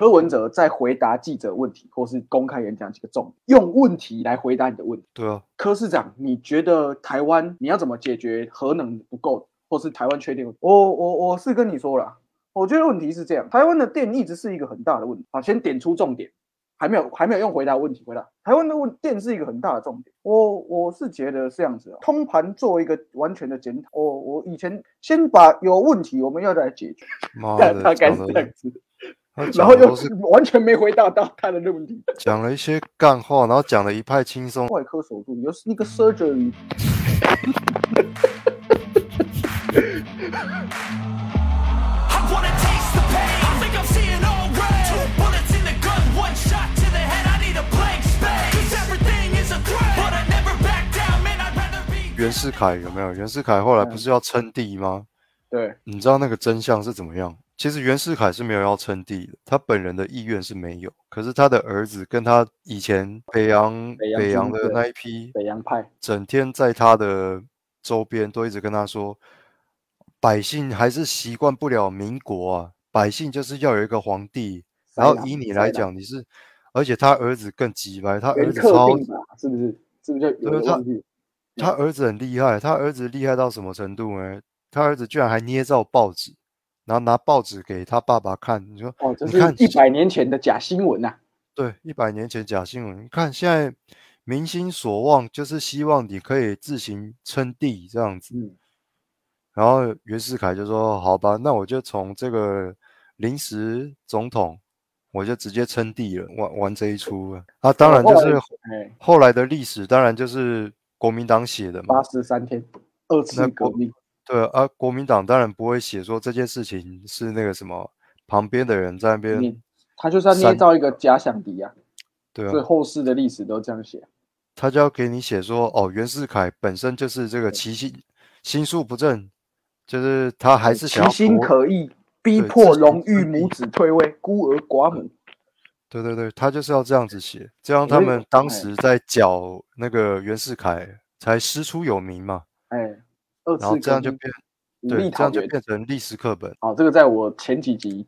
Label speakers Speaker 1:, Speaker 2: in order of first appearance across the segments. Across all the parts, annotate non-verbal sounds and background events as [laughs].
Speaker 1: 柯文哲在回答记者问题或是公开演讲几个重点，用问题来回答你的问题。
Speaker 2: 对啊，
Speaker 1: 柯市长，你觉得台湾你要怎么解决核能不够，或是台湾缺电？我我我是跟你说了，我觉得问题是这样，台湾的电一直是一个很大的问题。啊，先点出重点，还没有还没有用回答问题回答。台湾的问电是一个很大的重点。我我是觉得是这样子啊，通盘做一个完全的检讨。我我以前先把有问题我们要来解决，
Speaker 2: 妈 [laughs]
Speaker 1: 大概是这样子，
Speaker 2: 他
Speaker 1: 然后又完全没回答到他的问题，
Speaker 2: 讲了一些干话，然后讲的一派轻松。
Speaker 1: 外科手术，又是那个 surgery。
Speaker 2: 袁世凯有没有？袁世凯后来不是要称帝吗？
Speaker 1: 对，
Speaker 2: 你知道那个真相是怎么样？其实袁世凯是没有要称帝的，他本人的意愿是没有。可是他的儿子跟他以前北洋
Speaker 1: 北洋
Speaker 2: 的那一批，
Speaker 1: 北洋派。
Speaker 2: 整天在他的周边都一直跟他说，百姓还是习惯不了民国啊，百姓就是要有一个皇帝。然后以你来讲，你是，而且他儿子更急白，他儿子超
Speaker 1: 是不是？是不是就有
Speaker 2: 对他？他儿子很厉害，他儿子厉害到什么程度呢？他儿子居然还捏造报纸，然后拿报纸给他爸爸看。你说，
Speaker 1: 哦，这是一百年前的假新闻呐、
Speaker 2: 对，一百年前假新闻，你看现在民心所望就是希望你可以自行称帝这样子。
Speaker 1: 嗯，
Speaker 2: 然后袁世凯就说：“好吧，那我就从这个临时总统，我就直接称帝了，玩玩这一出了。啊，当然就是
Speaker 1: 后来
Speaker 2: 的历史，当然就是国民党写的嘛
Speaker 1: 八。十三天，二次革命，
Speaker 2: 对啊，国民党当然不会写说这件事情是那个什么旁边的人在那边，
Speaker 1: 你他就是要捏造一个假想敌啊，
Speaker 2: 对啊
Speaker 1: 所以，后世的历史都这样写。
Speaker 2: 他就要给你写说，哦，袁世凯本身就是这个其心心术不正，就是他还是想
Speaker 1: 其心可疑，逼迫荣誉母子退位，孤儿寡母。
Speaker 2: 对对对，他就是要这样子写，这样他们当
Speaker 1: 哎
Speaker 2: 时在剿那个袁世凯才师出有名嘛，
Speaker 1: 哎，二
Speaker 2: 然后
Speaker 1: 次
Speaker 2: 这样就变对，这样就。变成历史课本。
Speaker 1: 好，这个在我前几集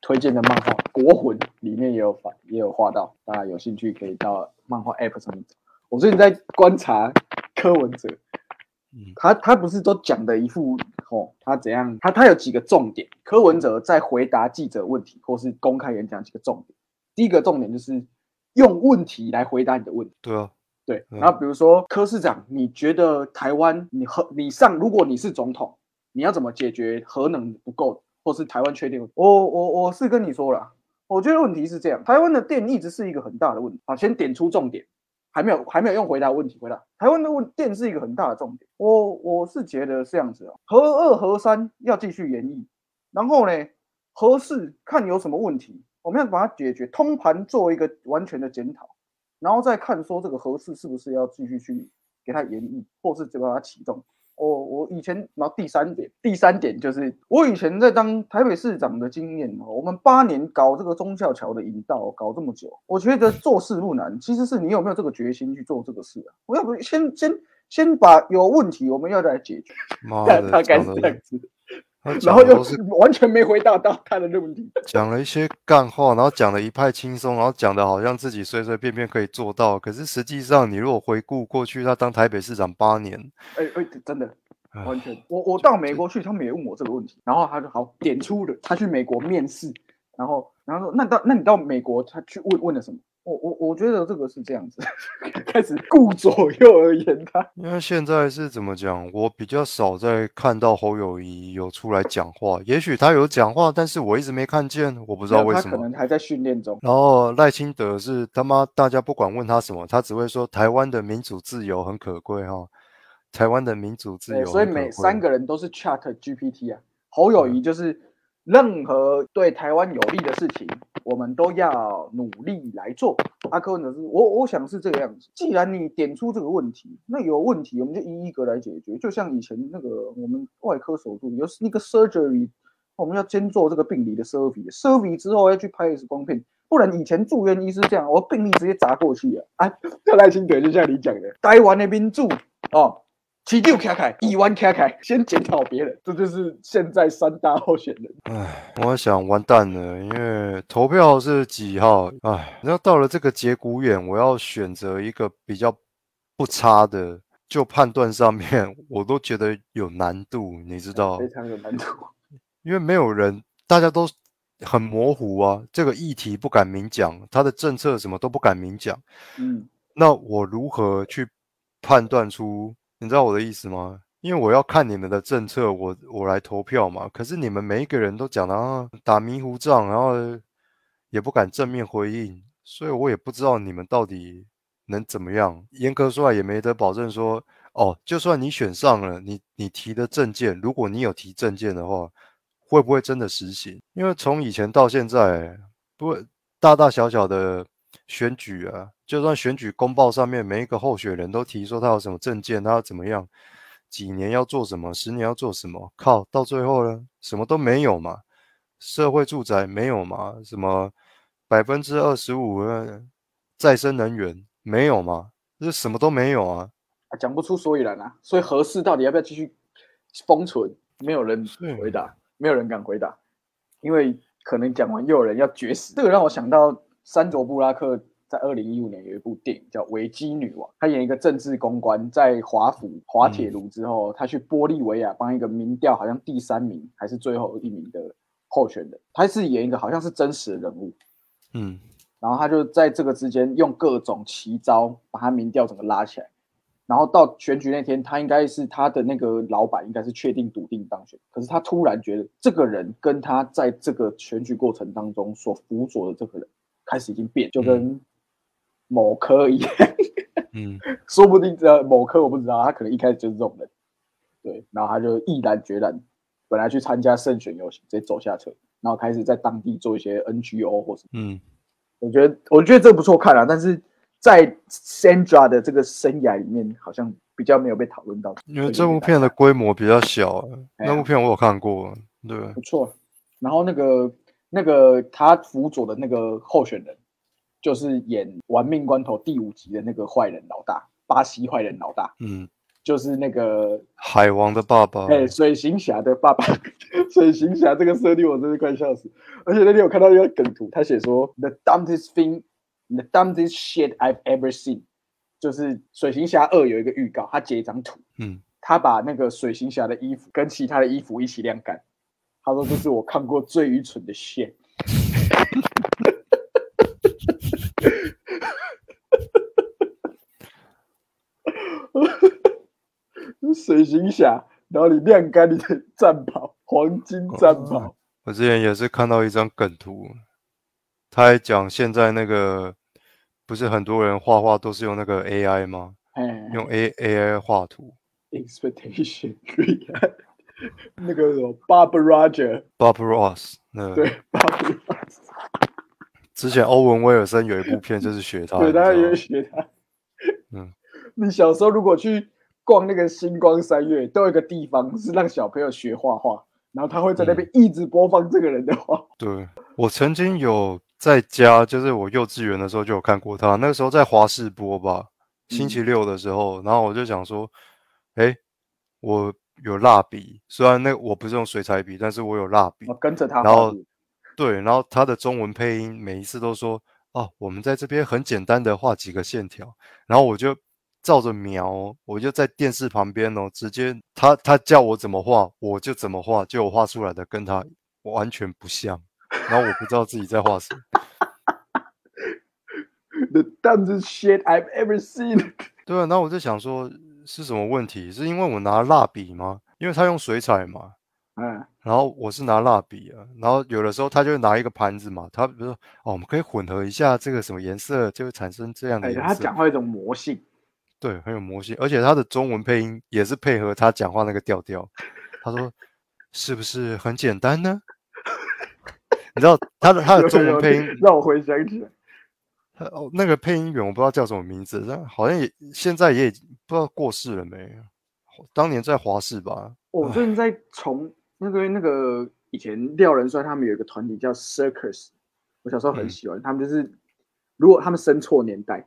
Speaker 1: 推荐的漫画《国魂》里面也有画，也有画到，大家有兴趣可以到漫画 App 上面找。我最近在观察柯文哲，
Speaker 2: 嗯
Speaker 1: 他他不是都讲的一副哦，他怎样？他他有几个重点。柯文哲在回答记者问题或是公开演讲几个重点。第一个重点就是用问题来回答你的问题。
Speaker 2: 对啊，
Speaker 1: 对，
Speaker 2: 嗯
Speaker 1: 然后比如说柯市长，你觉得台湾你核你上，如果你是总统，你要怎么解决核能不够，或是台湾缺电？我我我是跟你说了，我觉得问题是这样，台湾的电一直是一个很大的问题。好，先点出重点，还没有还没有用回答问题回答。台湾的问电是一个很大的重点。我我是觉得是这样子啊，核二核三要继续演绎，然后呢，核四看有什么问题，我们要把它解决，通盘做一个完全的检讨。然后再看说这个合适是不是要继续去给它延役，或是就把它启动。我我以前，然后第三点，第三点就是我以前在当台北市长的经验哦，我们八年搞这个中孝桥的引道，搞这么久，我觉得做事不难，其实是你有没有这个决心去做这个事啊？我要不先先先把有问题我们要来解决，
Speaker 2: 妈
Speaker 1: 大概是这样子，
Speaker 2: 他
Speaker 1: 然后又
Speaker 2: 讲的都是
Speaker 1: 完全没回答到他的问题。[laughs]
Speaker 2: 讲了一些干话，然后讲的一派轻松，然后讲的好像自己随随便便可以做到。可是实际上，你如果回顾过去，他当台北市长八年，
Speaker 1: 哎哎，真的，完全。我我到美国去，他们也问我这个问题，然后他就好点出了他去美国面试，然后然后说那到那你到美国他去问问了什么？我我我觉得这个是这样子，[laughs] 开始顾左右而言他。
Speaker 2: 因为现在是怎么讲，我比较少在看到侯友谊有出来讲话。也许他有讲话，但是我一直没看见，我不
Speaker 1: 不
Speaker 2: 知道为什么
Speaker 1: 他可。能还在训练中。
Speaker 2: 然后赖清德是他妈，大家不管问他什么，他只会说台湾的民主自由很可贵哈，台湾的民主自，由
Speaker 1: 所以每三个人都是 Chat GPT 啊。侯友谊就是任何对台湾有利的事情，我们都要努力来做。阿柯文哲是我我想是这个样子。既然你点出这个问题，那有问题我们就一一个来解决。就像以前那个我们外科手术有那个 surgery，我们要先做这个病理的 survey，survey 之后要去拍 X 光片。不然以前住院医师这样，我病例直接砸过去啊！啊，这 [laughs] 赖清德就像你讲的，台湾那边住哦，起六卡凯，一弯卡凯，先检讨别人，这就是现在三大候选人。
Speaker 2: 唉，我想完蛋了，因为投票是几号？唉，那到了这个节骨眼，我要选择一个比较不差的，就判断上面我都觉得有难度，你知道？[laughs]
Speaker 1: 非常有难度。
Speaker 2: 因为没有人，大家都很模糊啊，这个议题不敢明讲，他的政策什么都不敢明讲，
Speaker 1: 嗯，
Speaker 2: 那我如何去判断出？你知道我的意思吗？因为我要看你们的政策，我我来投票嘛。可是你们每一个人都讲的啊，打迷糊仗，然后也不敢正面回应，所以我也不知道你们到底能怎么样。严格说来，也没得保证说，哦，就算你选上了，你你提的证件，如果你有提证件的话，会不会真的实行？因为从以前到现在，不大大小小的选举啊，就算选举公报上面每一个候选人都提说他有什么证件，他要怎么样，几年要做什么，十年要做什么，靠，到最后呢，什么都没有嘛，社会住宅没有嘛，什么百分之二十五的再生能源没有嘛，这什么都没有啊。
Speaker 1: 啊讲不出所以然啊。所以合适到底要不要继续封存，没有人回答，没有人敢回答，因为可能讲完又有人要绝食。这个让我想到山卓布拉克在二零一五年有一部电影叫《维基女王》，她演一个政治公关，在华府滑铁卢之后，她去玻利维亚帮一个民调好像第三名还是最后一名的候选人，她是演一个好像是真实的人物，
Speaker 2: 嗯。
Speaker 1: 然后他就在这个之间用各种奇招把他民调整个拉起来，然后到选举那天，他应该是他的那个老板应该是确定笃定当选，可是他突然觉得这个人跟他在这个选举过程当中所辅佐的这个人开始已经变，就跟某科一样，
Speaker 2: 嗯。[laughs]
Speaker 1: 说不定这某科我不知道，他可能一开始就是这种人，对，然后他就毅然决然，本来去参加胜选游行，直接走下车，然后开始在当地做一些 NGO 或什么。
Speaker 2: 嗯。
Speaker 1: 我觉得我觉得这不错看啊，但是在 Sandra 的这个生涯里面，好像比较没有被讨论到。
Speaker 2: 因为这部片的规模比较小那部片我有看过，对，
Speaker 1: 不错，然后那个那个他辅佐的那个候选人，就是演《玩命关头》第五集的那个坏人老大，巴西坏人老大，
Speaker 2: 嗯，
Speaker 1: 就是那个
Speaker 2: 海王的爸爸，
Speaker 1: 哎、水行侠的爸爸，水行侠这个设定我真是快笑死。而且那天我看到一个梗图，他写说 “the dumbest thing, the dumbest shit I've ever seen”，就是水行侠二有一个预告，他截一张图，
Speaker 2: 嗯，
Speaker 1: 他把那个水行侠的衣服跟其他的衣服一起晾干，他说这是我看过最愚蠢的 shit。[laughs] 水行侠，然后你晾干你的战袍，黄金战袍。
Speaker 2: 我之前也是看到一张梗图，他还讲现在那个不是很多人画画都是用那个 AI 吗？
Speaker 1: 哎，
Speaker 2: 用 A AI 画图
Speaker 1: expectation [laughs] 那个什么 Bob
Speaker 2: Roger，，Bob Ross，那
Speaker 1: 对 Bob Roger，[laughs]
Speaker 2: 之前欧文威尔森有一部片就是学他，
Speaker 1: 对，大家也会学他。
Speaker 2: 嗯，[laughs]
Speaker 1: 你小时候如果去逛那个星光三月，都有一个地方是让小朋友学画画，然后他会在那
Speaker 2: 嗯。
Speaker 1: 边一直播放这个人的画。
Speaker 2: 对我曾经有在家，就是我幼稚园的时候就有看过他，那个时候在华视播吧，星期六的时候，然后我就想说，哎，我有蜡笔，虽然那我不是用水彩笔，但是我有蜡笔
Speaker 1: 我，跟着他
Speaker 2: 然后。对，然后他的中文配音每一次都说，哦，我们在这边很简单的画几个线条，然后我就照着描哦，我就在电视旁边哦，直接他他叫我怎么画，我就怎么画，就我画出来的跟他完全不像，然后我不知道自己在画什么。
Speaker 1: The dumbest shit I've ever seen。
Speaker 2: 对啊，然后我就想说是什么问题？是因为我拿蜡笔吗？因为他用水彩嘛，
Speaker 1: 嗯，
Speaker 2: 然后我是拿蜡笔啊，然后有的时候他就会拿一个盘子嘛，他比如说哦，我们可以混合一下这个什么颜色，就会产生这样的
Speaker 1: 哎，
Speaker 2: 颜色。
Speaker 1: 他讲话有一种魔性。
Speaker 2: 对，很有魔性，而且他的中文配音也是配合他讲话那个调调。他说：“是不是很简单呢？” [laughs] 你知道他的他的中文配音，
Speaker 1: 让我回想起来，
Speaker 2: 他哦那个配音员我不知道叫什么名字，但好像也现在也已经不知道过世了没。当年在华视吧，
Speaker 1: 我最近在从那个那个以前廖仁帅他们有一个团体叫 Circus，我小时候很
Speaker 2: 嗯
Speaker 1: 喜欢，他们就是如果他们生错年代，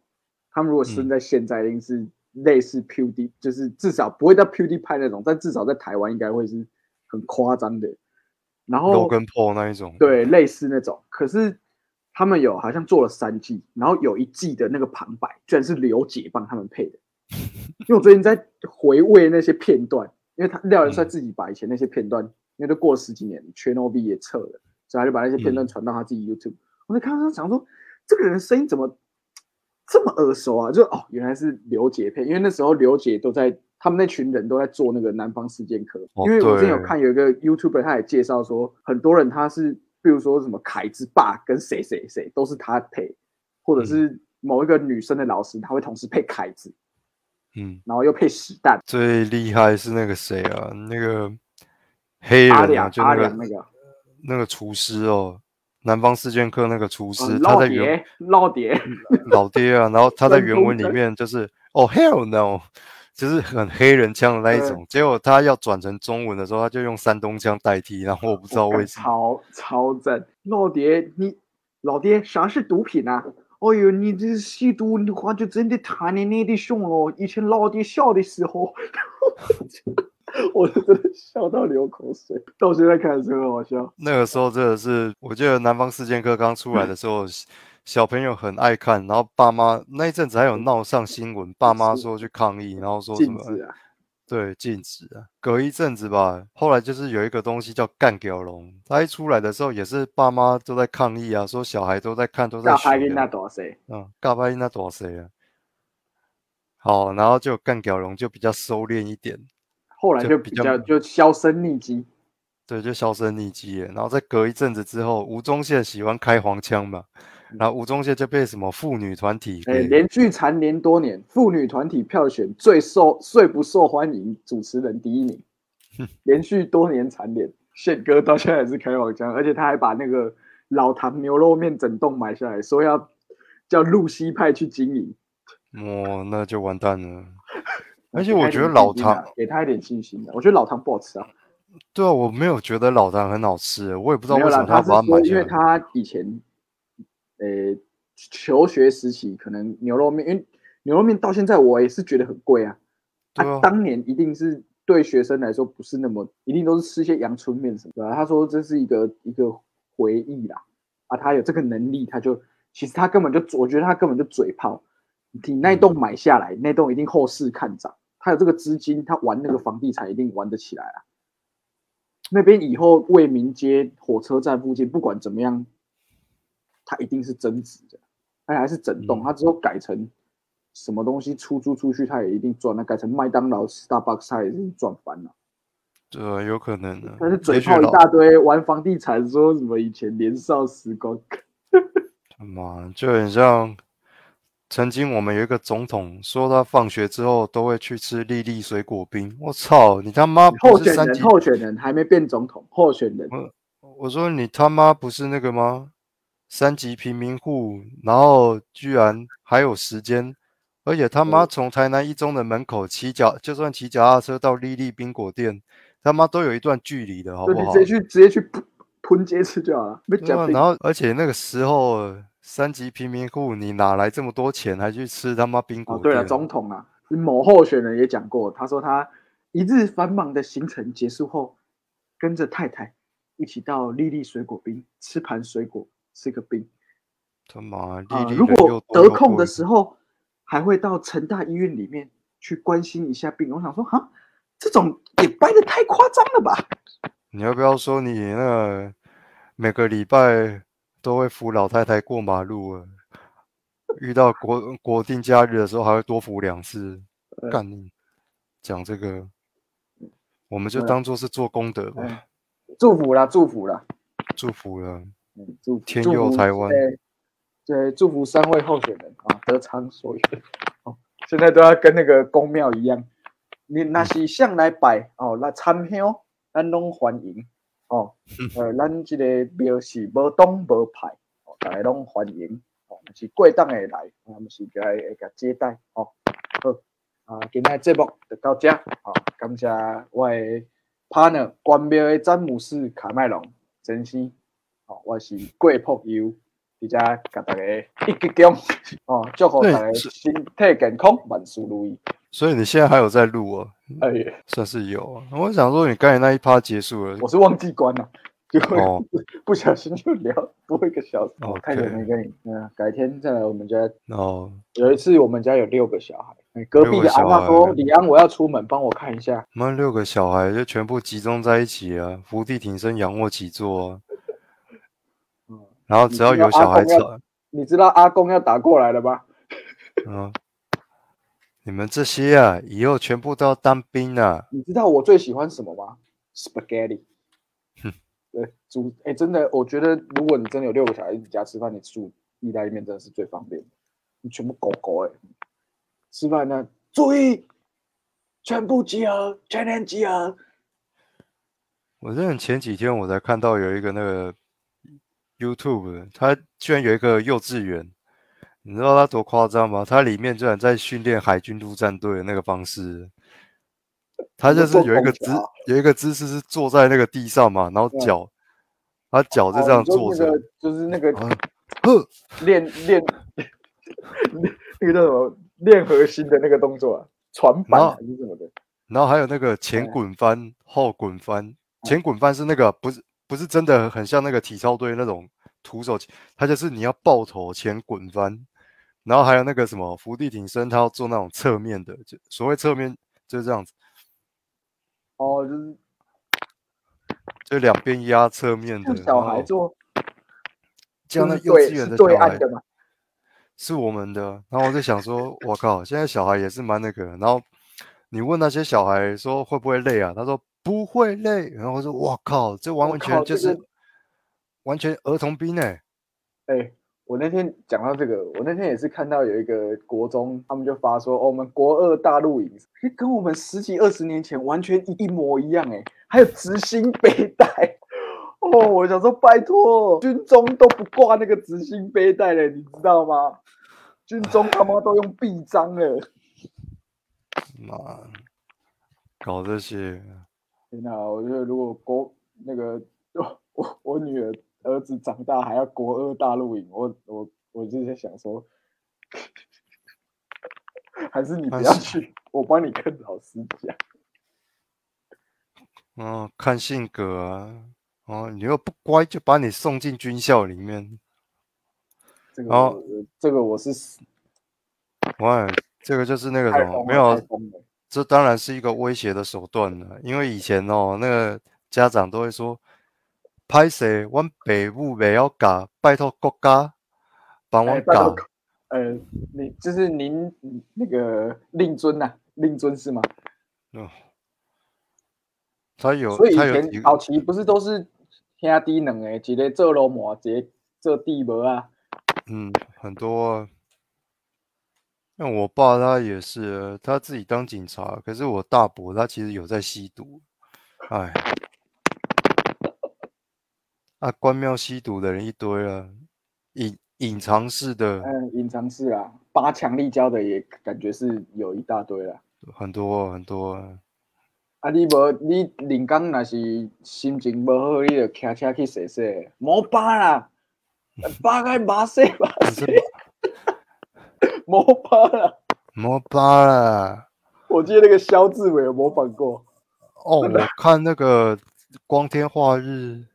Speaker 1: 他们如果生
Speaker 2: 嗯
Speaker 1: 在现在，一定是类似 PewD，就是至少不会到 PewDiePie 那种，但至少在台湾应该会是很夸张的。然后
Speaker 2: Logan Paul 那一种，
Speaker 1: 对，类似那种。可是他们有好像做了三季，然后有一季的那个旁白居然是刘姐帮他们配的。因为我最近在回味那些片段，因为他廖元帅自己把以前那些片段，因为都过了十几年 c h a n n B 也撤了，所以他就把那些片段传到他自己 YouTube。我在看到他想说，这个人声音怎么这么耳熟啊？就哦，原来是刘姐配，因为那时候刘姐都在。他们那群人都在做那个南方四剑客，因为我之前有看有一个 YouTuber，他也介绍说，很多人他是，比如说什么凯之爸跟谁谁谁都是他配，或者是某一个女生的老师，他会同时配凯子，
Speaker 2: 嗯，
Speaker 1: 然后又配史蛋。
Speaker 2: 最厉害是那个谁啊？那个黑人啊，就那个
Speaker 1: 那个
Speaker 2: 那个厨师哦，南方四剑客那个厨师，
Speaker 1: 他
Speaker 2: 在原
Speaker 1: 老爹
Speaker 2: 老爹啊，然后他在原文里面就是哦 hell no。就是很黑人腔的那一种，结果他要转成中文的时候，他就用山东腔代替，然后我不知道为什么。
Speaker 1: 超超赞，老爹，你老爹啥是毒品啊？哦呦，你这吸毒的话就真的太你你的凶哦。以前老爹小的时候，[laughs] 我真的笑到流口水，到现在看是很好笑。
Speaker 2: 那个时候真的是，我记得《南方四剑客》刚出来的时候。小朋友很爱看，然后爸妈那一阵子还有闹上新闻，爸妈说去抗议，然后说什么？对，禁止啊。隔一阵子吧，后来就是有一个东西叫干屌龙，它一出来的时候也是爸妈都在抗议啊，说小孩都在看，都在学。
Speaker 1: 那多谁？
Speaker 2: 嗯，嘎巴音那多谁啊？好，然后就干屌龙就比较收敛一点，
Speaker 1: 后来就比较就销声匿迹。
Speaker 2: 对，就销声匿迹了。然后再隔一阵子之后，吴宗宪喜欢开黄腔嘛。然后吴宗宪就被什么妇女团体
Speaker 1: 哎连续蝉联多年，妇女团体票选最受最不受欢迎主持人第一名，[laughs] 连续多年蝉联。宪哥到现在还是开黄腔，而且他还把那个老唐牛肉面整栋买下来，说要叫露西派去经营。
Speaker 2: 哦，那就完蛋了。[laughs] 而且我觉得老唐
Speaker 1: 给他一点信心的，我觉得老唐不好吃啊。
Speaker 2: 对啊，我没有觉得老唐很好吃，我也不知道为什么
Speaker 1: 他
Speaker 2: 把它买下来。
Speaker 1: 因为他以前。呃，求学时期可能牛肉面，因为牛肉面到现在我也是觉得很贵啊。他当年一定是对学生来说不是那么，一定都是吃些阳春面什么的。他说这是一个一个回忆啦，啊，他有这个能力，他就其实他根本就，我觉得他根本就嘴炮。你那栋买下来，那栋一定后市看涨，他有这个资金，他玩那个房地产一定玩得起来啊。那边以后为民街火车站附近，不管怎么样。它一定是增值的，它还是整栋，它之后改成什么东西出租出去，它也一定赚。那改成麦当劳、Starbucks，它也是赚翻了。
Speaker 2: 对，有可能的。
Speaker 1: 但是嘴炮一大堆，玩房地产，说什么以前年少时光。
Speaker 2: 他妈，就很像曾经我们有一个总统说，他放学之后都会去吃粒粒水果冰。我操，你他妈
Speaker 1: 候选人，候选人还没变总统，候选人。
Speaker 2: 我说你他妈不是那个吗？三级贫民户，然后居然还有时间，而且他妈从台南一中的门口骑脚，就算骑脚踏车到丽丽冰果店，他妈都有一段距离的，好不好？
Speaker 1: 直接去直接去喷喷街吃就好了。
Speaker 2: 然后，而且那个时候三级贫民户，你哪来这么多钱还去吃他妈冰果店？
Speaker 1: 对了，总统啊，某候选人也讲过，他说他一日繁忙的行程结束后，跟着太太一起到丽丽水果冰吃盘水果。是个病，
Speaker 2: 他妈！
Speaker 1: 如果得空的时候，还会到成大医院里面去关心一下病。我想说，哈，这种也掰的太夸张了吧？
Speaker 2: 你要不要说你那个每个礼拜都会扶老太太过马路啊？遇到国国定假日的时候，还会多扶两次。干你讲这个，我们就当做是做功德吧。
Speaker 1: 祝福啦，祝福啦，
Speaker 2: 祝福了。
Speaker 1: 祝
Speaker 2: 天佑台湾，
Speaker 1: 对，祝福三位候选人啊，得偿所愿。哦，现在都要跟那个公庙一样，你那是向来拜哦，来参香，咱拢欢迎哦。呃，咱这个庙是无党无派，哦，大家拢欢迎哦。是过档的来，我们是该会甲接待哦。好啊，今天节目就到这哦，感谢我的 partner 关庙的詹姆斯卡麦隆真心。哦，我是郭朋友，而且甲大家一鞠躬，哦，祝福大家身体健康，万事如意。
Speaker 2: 所以你现在还有在录啊？
Speaker 1: 哎，
Speaker 2: 算是有啊。我想说，你刚才那一趴结束了
Speaker 1: 我，是忘记关了，就会
Speaker 2: 哦 [laughs]
Speaker 1: 不小心就聊多一个小时。我
Speaker 2: OK
Speaker 1: 太久没跟你，嗯，改天再来我们家。
Speaker 2: 哦，
Speaker 1: 有一次我们家有六个小孩，哎隔壁的阿妈说：“李安，我要出门，帮我看一下。
Speaker 2: 我们六个小孩就全部集中在一起啊，伏地挺身、仰卧起坐啊。
Speaker 1: 嗯
Speaker 2: 然后只要有小孩
Speaker 1: 你知道阿
Speaker 2: 吵，”
Speaker 1: 你知道阿公要打过来了吧？
Speaker 2: 嗯，你们这些啊，以后全部都要当兵啊。
Speaker 1: 你知道我最喜欢什么吗？spaghetti
Speaker 2: 哼。[laughs]
Speaker 1: 对，煮哎，真的，我觉得如果你真的有六个小孩一起家吃饭，你煮意大利面真的是最方便的。你全部狗狗哎，吃饭呢，注意，全部集合，全员集合。
Speaker 2: 我真的前几天我才看到有一个那个 YouTube，它居然有一个幼稚园，你知道它多夸张吗？它里面居然在训练海军陆战队的那个方式，它就是有一个姿有一个姿势是坐在那个地上嘛，然后
Speaker 1: 嗯
Speaker 2: 脚，他脚就
Speaker 1: 哦
Speaker 2: 这样坐着，
Speaker 1: 那个就是那个
Speaker 2: 啊，[laughs]
Speaker 1: 练练那个叫什么练核心的那个动作啊，船板
Speaker 2: 然后
Speaker 1: 还是什么的。
Speaker 2: 然后还有那个前
Speaker 1: 嗯
Speaker 2: 滚翻、后滚翻，前滚翻是那个不是不是真的很像那个体操队那种徒手起，它就是你要抱头前滚翻，然后还有那个什么伏地挺身，他要做那种侧面的，就所谓侧面就是这样子，
Speaker 1: 哦，就是
Speaker 2: 就两边压侧面的，
Speaker 1: 小孩做，
Speaker 2: 这样的
Speaker 1: 就是对
Speaker 2: 幼稚园的小孩
Speaker 1: 的嘛。
Speaker 2: 是我们的，然后我就想说，我靠，现在小孩也是蛮那个，然后你问那些小孩说会不会累啊？他说不会累，然后我说我靠，这完完全就是
Speaker 1: 这个
Speaker 2: 完全儿童兵哎、
Speaker 1: 哎，我那天讲到这个，我那天也是看到有一个国中，他们就发说，哦，我们国二大陆营，诶跟我们十几二十年前完全一一模一样哎，还有执行背带。哦，我想说，拜托，军中都不挂那个执行背带了，你知道吗？军中他妈都用臂章了。
Speaker 2: 妈，搞这些，
Speaker 1: 天哪，我觉得如果国那个我我我女儿儿子长大还要国二大陆营，我我我就在想说，还是你不要去，我帮你跟老师讲。[laughs]
Speaker 2: 哦，看性格啊，哦，你又不乖，就把你送进军校里面，
Speaker 1: 这个
Speaker 2: 哦
Speaker 1: 这个我是死
Speaker 2: 哇，这个就是那个什么，没有。这当然是一个威胁的手段了，因为以前哦，那个家长都会说，拍谁，阮北部不要搞，拜托国家帮我搞。
Speaker 1: 呃，你就是您那个令尊呐、令尊是吗？
Speaker 2: 哦，他有，
Speaker 1: 所以以前早期不是都是兄弟两个，一个做老模，一个做地模啊。
Speaker 2: 嗯，很多啊。像我爸他也是，他自己当警察，可是我大伯他其实有在吸毒，哎，啊，关庙吸毒的人一堆了，隐隐藏式的
Speaker 1: 嗯，隐藏式啊，八强力胶的也感觉是有一大堆啦。
Speaker 2: 很多很多啊，
Speaker 1: 啊，你无你临工若是心情无好，你就骑车去洗洗，无疤啦，疤该麻洗麻洗
Speaker 2: 可是，
Speaker 1: 无疤啦。
Speaker 2: 摩巴啦。
Speaker 1: 我记得那个肖志伟有模仿过，
Speaker 2: 哦，我看那个光天化日，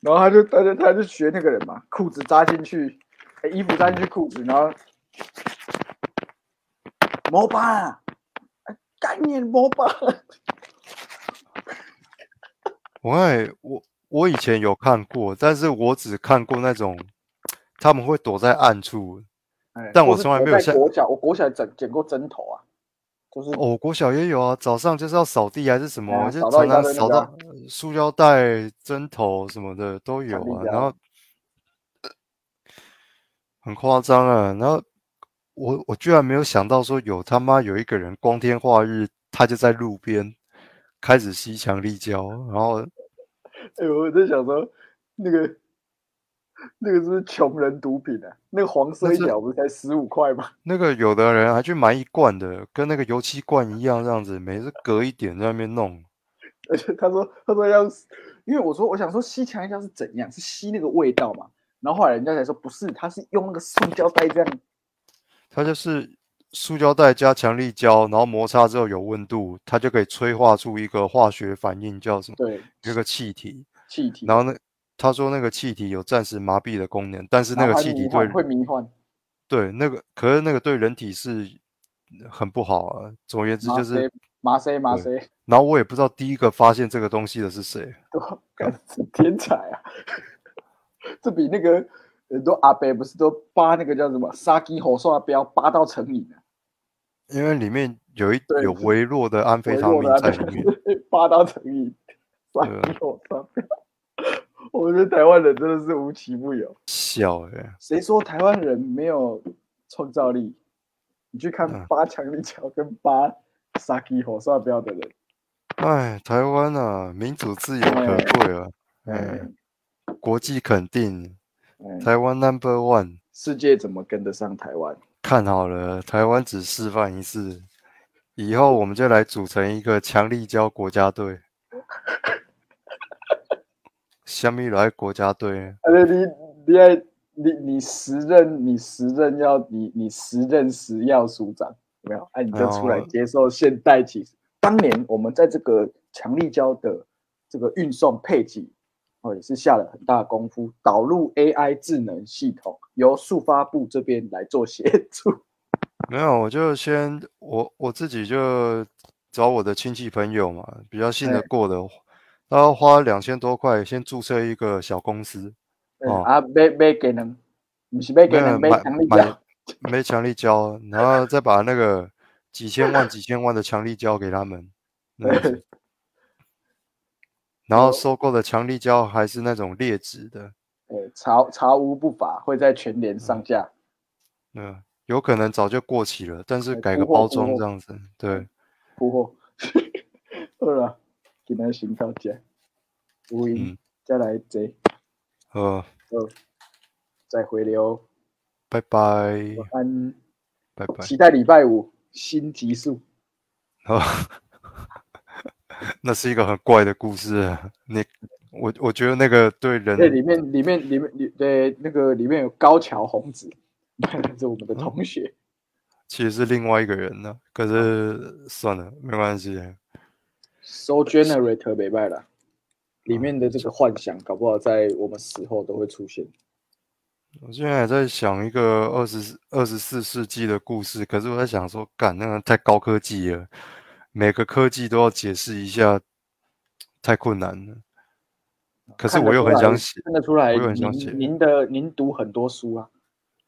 Speaker 1: 然后他就他就他就学那个人嘛，裤子扎进去，哎衣服扎进去裤子，然后摩巴概念毛疤，
Speaker 2: 我爱我我以前有看过，但是我只看过那种他们会躲在暗处。
Speaker 1: 哎
Speaker 2: 但我从来没有像
Speaker 1: 在国小，我国小整捡过针头啊，就是
Speaker 2: 哦，国小也有啊，早上就是要扫地还是什么，就常常扫到塑胶袋、针头什么的都有啊，然后。[coughs] 很夸张啊，然后我我居然没有想到说有他妈有一个人光天化日，他就在路边开始吸强力胶，然后
Speaker 1: 哎、我在想说，那个那个是不是穷人毒品啊？那个黄色一条不是才十五块吗？
Speaker 2: 那个有的人还去买一罐的，跟那个油漆罐一样，这样子，每次隔一点在那边弄。[laughs]
Speaker 1: 而且他说他说要，因为我说我想说吸强力胶是怎样？是吸那个味道嘛？然后后来人家才说不是，他是用那个塑胶袋这样。
Speaker 2: 他就是塑胶袋加强力胶，然后摩擦之后有温度，它就可以催化出一个化学反应，叫什么？
Speaker 1: 对，
Speaker 2: 有一个气体。
Speaker 1: 气体，
Speaker 2: 然后那他说那个气体有暂时麻痹的功能，但是那
Speaker 1: 然
Speaker 2: 个气体对
Speaker 1: 会迷幻，
Speaker 2: 对那个，可是那个对人体是很不好啊。总而言之就是，
Speaker 1: 麻塞麻
Speaker 2: 对
Speaker 1: 塞，
Speaker 2: 然后我也不知道第一个发现这个东西的是谁。[laughs]
Speaker 1: 干是天才啊！[laughs] 这比那个很多阿伯不是都扒那个叫什么杀鸡火刷标扒到成瘾啊？
Speaker 2: 因为里面有一有微弱的安非他命在里面。[laughs]
Speaker 1: 扒到成瘾，杀鸡火刷标。[laughs] 我觉得台湾人真的是无奇不有。
Speaker 2: 笑哎、
Speaker 1: 谁说台湾人没有创造力？你去看
Speaker 2: 嗯
Speaker 1: 扒强力桥跟八杀鸡火刷标的人，
Speaker 2: 哎，台湾啊，民主自由可贵啊，哎
Speaker 1: 嗯，
Speaker 2: 国际肯定，
Speaker 1: 嗯，
Speaker 2: 台湾 Number One。
Speaker 1: 世界怎么跟得上台湾？
Speaker 2: 看好了，台湾只示范一次，以后我们就来组成一个强力胶国家队。[laughs] 虾米来国家队？
Speaker 1: 而且你你爱你你时任你时任要你你时任时要署长有没有？哎、你就出来
Speaker 2: 哦
Speaker 1: 接受现代启示。当年我们在这个强力胶的这个运送配给哦，也是下了很大的功夫，导入 AI 智能系统，由速发部这边来做协助。
Speaker 2: 没有，我就先我我自己就找我的亲戚朋友嘛，比较信得
Speaker 1: 哎
Speaker 2: 过的，他要花两千多块先注册一个小公司，哦。
Speaker 1: 嗯啊，没没给人，不是没给人，买
Speaker 2: 没
Speaker 1: 强力胶。
Speaker 2: 没强力胶，然后再把那个几千万 [laughs] 几千万的强力胶给他们，然后收购的强力胶还是那种劣质的，
Speaker 1: 对，查查无不法，会在全联上架。
Speaker 2: 嗯，有可能早就过期了，但是
Speaker 1: 哎
Speaker 2: 改个包装这样子，对，
Speaker 1: 铺货。[laughs] 好啦，今天先到这，有闲
Speaker 2: 嗯
Speaker 1: 再来坐，
Speaker 2: 呃，
Speaker 1: 再回流。
Speaker 2: 拜拜，
Speaker 1: 晚安，
Speaker 2: 拜拜，
Speaker 1: 期待礼拜五新集数。
Speaker 2: 好，[laughs] 那是一个很怪的故事啊，你，我我觉得那个对人
Speaker 1: 对，里面里面里面里对那个里面有高桥红子，[laughs] 是我们的同学。
Speaker 2: 其实是另外一个人呢、可是算了，没关系。
Speaker 1: So Generator 没败了，里面的这个幻想，搞不好在我们死后都会出现。
Speaker 2: 我现在还在想一个二十二十四世纪的故事，可是我在想说，干那个太高科技了，每个科技都要解释一下，太困难了。可是我又很想写，
Speaker 1: 看得出来
Speaker 2: 我又很想写
Speaker 1: 您您的您读很多书啊，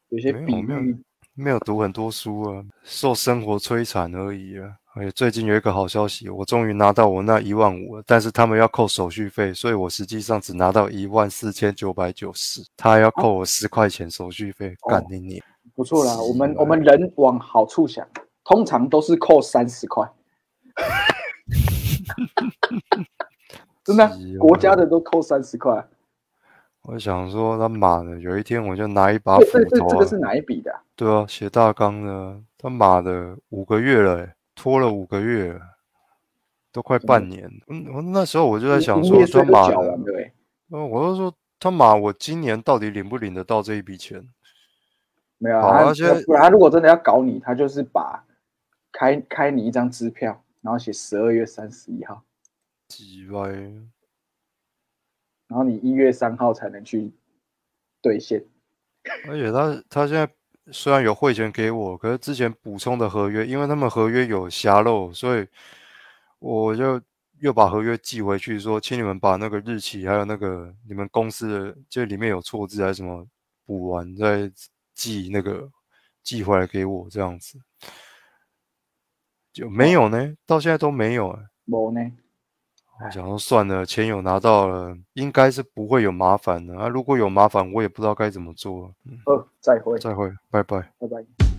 Speaker 1: 有些比
Speaker 2: 没有没有
Speaker 1: 喻
Speaker 2: 没有读很多书啊，受生活摧残而已啊。而且最近有一个好消息，我终于拿到我那一万五了，但是他们要扣手续费，所以我实际上只拿到一万四千九百九十，他还要扣我十块钱手续费，干
Speaker 1: 哦
Speaker 2: 你你！
Speaker 1: 不错啦。我们我们人往好处想，通常都是扣三十块。真的 [laughs] 国家的都扣三十块。
Speaker 2: 我想说他妈的，有一天我就拿一把
Speaker 1: 这
Speaker 2: 斧头啊
Speaker 1: 这这这个，是哪一笔的啊？
Speaker 2: 对啊，写大纲的，他妈的五个月了、欸，拖了五个月，都快半年。嗯，我那时候我就在想说他妈的
Speaker 1: 都缴完，对
Speaker 2: 我就说他妈，我今年到底领不领得到这一笔钱？
Speaker 1: 没有啊，他
Speaker 2: 现在
Speaker 1: 不然他如果真的要搞你，他就是把开开你一张支票，然后写十二月三十一号，
Speaker 2: 几歪，
Speaker 1: 然后你一月三号才能去兑现。
Speaker 2: 而且他他现在虽然有汇钱给我，可是之前补充的合约，因为他们合约有瑕漏，所以我就又把合约寄回去，说请你们把那个日期还有那个你们公司的就里面有错字还是什么补完再寄那个寄回来给我这样子，就没有呢，到现在都没有、欸。
Speaker 1: 没呢，
Speaker 2: 我想说算了，钱有拿到了，应该是不会有麻烦的啊。如果有麻烦，我也不知道该怎么做。嗯，
Speaker 1: 好，再会，
Speaker 2: 再会，拜拜。
Speaker 1: 拜拜。